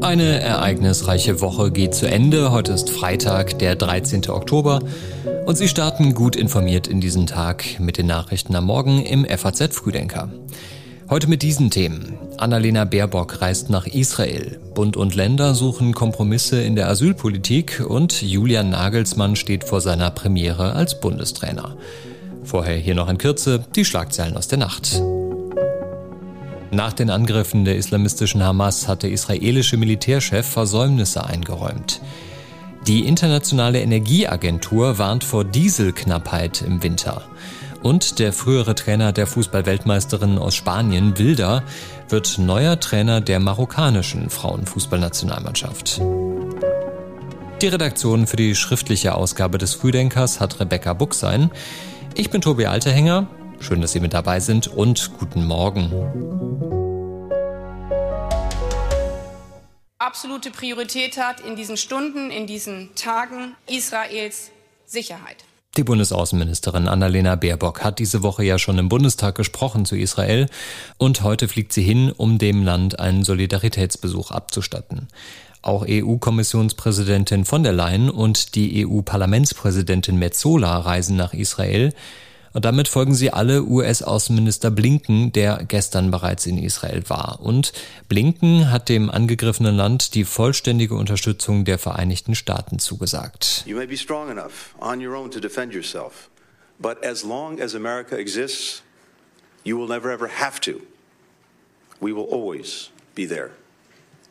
Eine ereignisreiche Woche geht zu Ende. Heute ist Freitag, der 13. Oktober. Und Sie starten gut informiert in diesen Tag mit den Nachrichten am Morgen im FAZ Frühdenker. Heute mit diesen Themen. Annalena Baerbock reist nach Israel. Bund und Länder suchen Kompromisse in der Asylpolitik und Julian Nagelsmann steht vor seiner Premiere als Bundestrainer. Vorher hier noch in Kürze die Schlagzeilen aus der Nacht. Nach den Angriffen der islamistischen Hamas hat der israelische Militärchef Versäumnisse eingeräumt. Die Internationale Energieagentur warnt vor Dieselknappheit im Winter. Und der frühere Trainer der Fußballweltmeisterin aus Spanien, Wilder, wird neuer Trainer der marokkanischen Frauenfußballnationalmannschaft. Die Redaktion für die schriftliche Ausgabe des Frühdenkers hat Rebecca Buchsein. Ich bin Tobi Alterhänger. Schön, dass Sie mit dabei sind und guten Morgen. Absolute Priorität hat in diesen Stunden, in diesen Tagen Israels Sicherheit. Die Bundesaußenministerin Annalena Baerbock hat diese Woche ja schon im Bundestag gesprochen zu Israel und heute fliegt sie hin, um dem Land einen Solidaritätsbesuch abzustatten. Auch EU-Kommissionspräsidentin von der Leyen und die EU-Parlamentspräsidentin Metzola reisen nach Israel. Und damit folgen sie alle US-Außenminister Blinken, der gestern bereits in Israel war. Und Blinken hat dem angegriffenen Land die vollständige Unterstützung der Vereinigten Staaten zugesagt. You may be strong enough on your own to defend yourself. But as long as America exists, you will never ever have to. We will always be there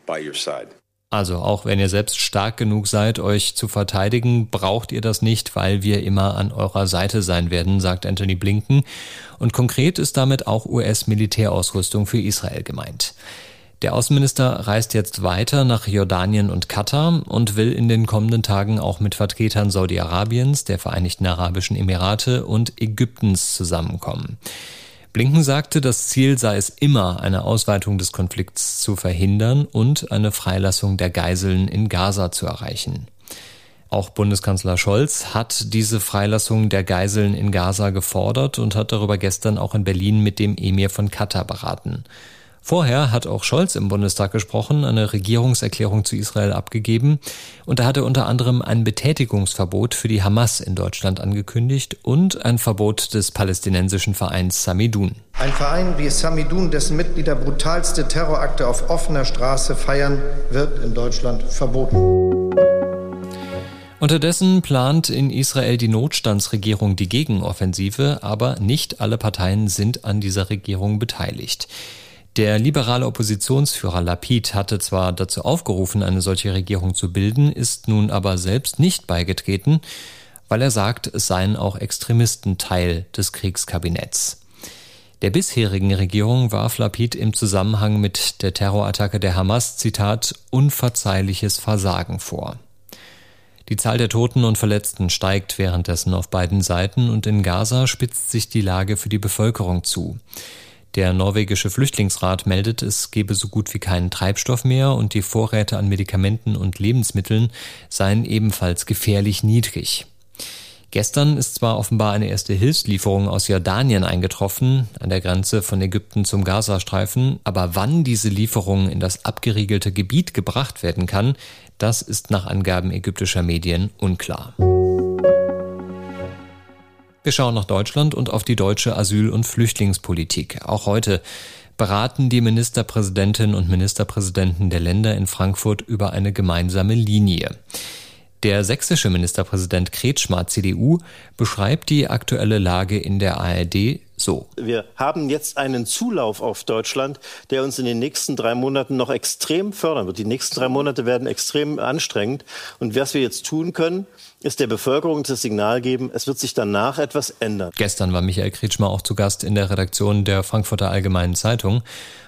by your side. Also auch wenn ihr selbst stark genug seid, euch zu verteidigen, braucht ihr das nicht, weil wir immer an eurer Seite sein werden, sagt Anthony Blinken. Und konkret ist damit auch US-Militärausrüstung für Israel gemeint. Der Außenminister reist jetzt weiter nach Jordanien und Katar und will in den kommenden Tagen auch mit Vertretern Saudi-Arabiens, der Vereinigten Arabischen Emirate und Ägyptens zusammenkommen. Blinken sagte, das Ziel sei es immer, eine Ausweitung des Konflikts zu verhindern und eine Freilassung der Geiseln in Gaza zu erreichen. Auch Bundeskanzler Scholz hat diese Freilassung der Geiseln in Gaza gefordert und hat darüber gestern auch in Berlin mit dem Emir von Katar beraten. Vorher hat auch Scholz im Bundestag gesprochen, eine Regierungserklärung zu Israel abgegeben und er unter anderem ein Betätigungsverbot für die Hamas in Deutschland angekündigt und ein Verbot des palästinensischen Vereins Samidun. Ein Verein wie Samidun, dessen Mitglieder brutalste Terrorakte auf offener Straße feiern, wird in Deutschland verboten. Unterdessen plant in Israel die Notstandsregierung die Gegenoffensive, aber nicht alle Parteien sind an dieser Regierung beteiligt. Der liberale Oppositionsführer Lapid hatte zwar dazu aufgerufen, eine solche Regierung zu bilden, ist nun aber selbst nicht beigetreten, weil er sagt, es seien auch Extremisten Teil des Kriegskabinetts. Der bisherigen Regierung warf Lapid im Zusammenhang mit der Terrorattacke der Hamas, Zitat, unverzeihliches Versagen vor. Die Zahl der Toten und Verletzten steigt währenddessen auf beiden Seiten und in Gaza spitzt sich die Lage für die Bevölkerung zu. Der norwegische Flüchtlingsrat meldet, es gebe so gut wie keinen Treibstoff mehr und die Vorräte an Medikamenten und Lebensmitteln seien ebenfalls gefährlich niedrig. Gestern ist zwar offenbar eine erste Hilfslieferung aus Jordanien eingetroffen, an der Grenze von Ägypten zum Gazastreifen, aber wann diese Lieferung in das abgeriegelte Gebiet gebracht werden kann, das ist nach Angaben ägyptischer Medien unklar. Wir schauen nach Deutschland und auf die deutsche Asyl- und Flüchtlingspolitik. Auch heute beraten die Ministerpräsidentinnen und Ministerpräsidenten der Länder in Frankfurt über eine gemeinsame Linie. Der sächsische Ministerpräsident Kretschmer CDU beschreibt die aktuelle Lage in der ARD so. Wir haben jetzt einen Zulauf auf Deutschland, der uns in den nächsten drei Monaten noch extrem fördern wird. Die nächsten drei Monate werden extrem anstrengend. Und was wir jetzt tun können, ist der Bevölkerung das Signal geben, es wird sich danach etwas ändern. Gestern war Michael Kretschmer auch zu Gast in der Redaktion der Frankfurter Allgemeinen Zeitung.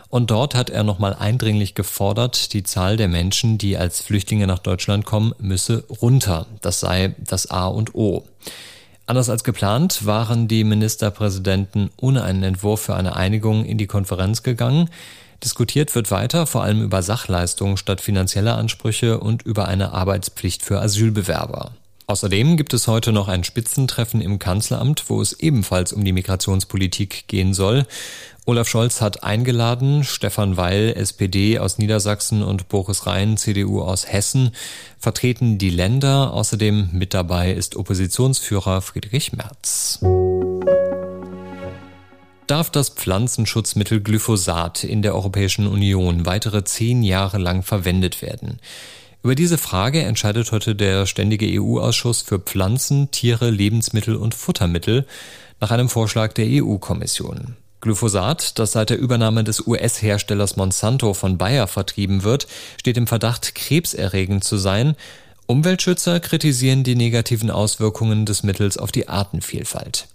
Und dort hat er nochmal eindringlich gefordert, die Zahl der Menschen, die als Flüchtlinge nach Deutschland kommen, müsse runter. Das sei das A und O. Anders als geplant waren die Ministerpräsidenten ohne einen Entwurf für eine Einigung in die Konferenz gegangen. Diskutiert wird weiter vor allem über Sachleistungen statt finanzieller Ansprüche und über eine Arbeitspflicht für Asylbewerber. Außerdem gibt es heute noch ein Spitzentreffen im Kanzleramt, wo es ebenfalls um die Migrationspolitik gehen soll. Olaf Scholz hat eingeladen, Stefan Weil, SPD aus Niedersachsen und Boris Rhein, CDU aus Hessen, vertreten die Länder. Außerdem mit dabei ist Oppositionsführer Friedrich Merz. Darf das Pflanzenschutzmittel Glyphosat in der Europäischen Union weitere zehn Jahre lang verwendet werden? Über diese Frage entscheidet heute der Ständige EU-Ausschuss für Pflanzen, Tiere, Lebensmittel und Futtermittel nach einem Vorschlag der EU-Kommission. Glyphosat, das seit der Übernahme des US-Herstellers Monsanto von Bayer vertrieben wird, steht im Verdacht, krebserregend zu sein. Umweltschützer kritisieren die negativen Auswirkungen des Mittels auf die Artenvielfalt.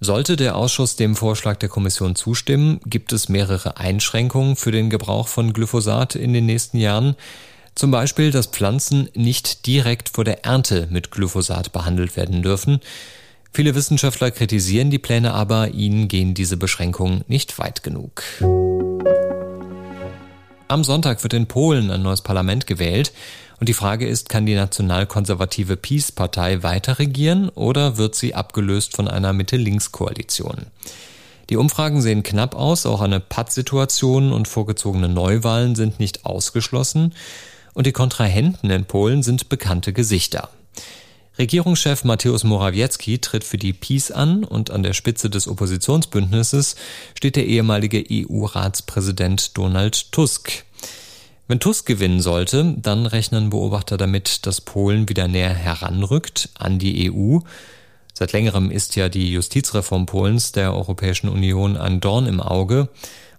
Sollte der Ausschuss dem Vorschlag der Kommission zustimmen, gibt es mehrere Einschränkungen für den Gebrauch von Glyphosat in den nächsten Jahren. Zum Beispiel, dass Pflanzen nicht direkt vor der Ernte mit Glyphosat behandelt werden dürfen. Viele Wissenschaftler kritisieren die Pläne aber, ihnen gehen diese Beschränkungen nicht weit genug. Am Sonntag wird in Polen ein neues Parlament gewählt. Und die Frage ist, kann die nationalkonservative Peace-Partei weiter regieren oder wird sie abgelöst von einer Mitte-Links-Koalition? Die Umfragen sehen knapp aus, auch eine Pattsituation und vorgezogene Neuwahlen sind nicht ausgeschlossen und die Kontrahenten in Polen sind bekannte Gesichter. Regierungschef Mateusz Morawiecki tritt für die Peace an und an der Spitze des Oppositionsbündnisses steht der ehemalige EU-Ratspräsident Donald Tusk. Wenn Tusk gewinnen sollte, dann rechnen Beobachter damit, dass Polen wieder näher heranrückt an die EU. Seit längerem ist ja die Justizreform Polens der Europäischen Union ein Dorn im Auge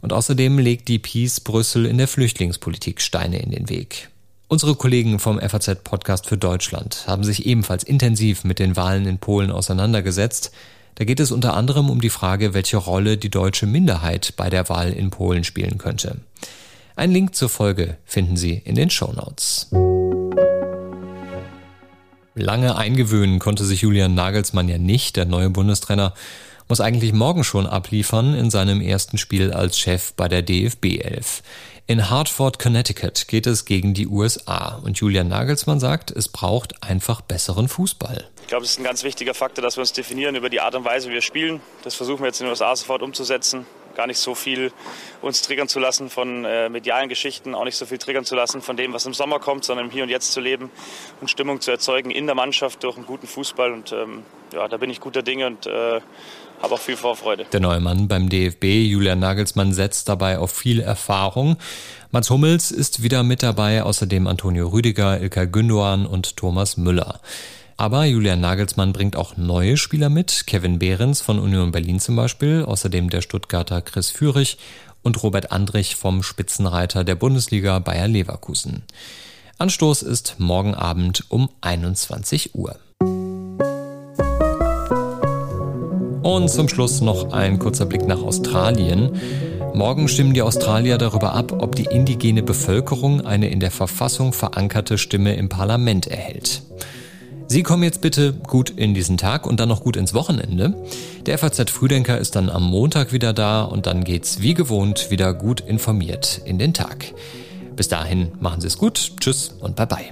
und außerdem legt die Peace Brüssel in der Flüchtlingspolitik Steine in den Weg. Unsere Kollegen vom FAZ Podcast für Deutschland haben sich ebenfalls intensiv mit den Wahlen in Polen auseinandergesetzt. Da geht es unter anderem um die Frage, welche Rolle die deutsche Minderheit bei der Wahl in Polen spielen könnte. Ein Link zur Folge finden Sie in den Show Notes. Lange eingewöhnen konnte sich Julian Nagelsmann ja nicht. Der neue Bundestrainer muss eigentlich morgen schon abliefern in seinem ersten Spiel als Chef bei der DFB 11. In Hartford, Connecticut geht es gegen die USA und Julian Nagelsmann sagt, es braucht einfach besseren Fußball. Ich glaube, es ist ein ganz wichtiger Faktor, dass wir uns definieren über die Art und Weise, wie wir spielen. Das versuchen wir jetzt in den USA sofort umzusetzen. Gar nicht so viel uns triggern zu lassen von äh, medialen Geschichten, auch nicht so viel triggern zu lassen von dem, was im Sommer kommt, sondern im Hier und Jetzt zu leben und Stimmung zu erzeugen in der Mannschaft durch einen guten Fußball. Und ähm, ja, da bin ich guter Dinge und äh, habe auch viel Vorfreude. Der neue Mann beim DFB, Julian Nagelsmann, setzt dabei auf viel Erfahrung. Mats Hummels ist wieder mit dabei, außerdem Antonio Rüdiger, Ilkay Gündoğan und Thomas Müller. Aber Julian Nagelsmann bringt auch neue Spieler mit, Kevin Behrens von Union Berlin zum Beispiel, außerdem der Stuttgarter Chris Führig und Robert Andrich vom Spitzenreiter der Bundesliga Bayer Leverkusen. Anstoß ist morgen Abend um 21 Uhr. Und zum Schluss noch ein kurzer Blick nach Australien. Morgen stimmen die Australier darüber ab, ob die indigene Bevölkerung eine in der Verfassung verankerte Stimme im Parlament erhält. Sie kommen jetzt bitte gut in diesen Tag und dann noch gut ins Wochenende. Der FAZ Frühdenker ist dann am Montag wieder da und dann geht's wie gewohnt wieder gut informiert in den Tag. Bis dahin machen Sie es gut, tschüss und bye bye.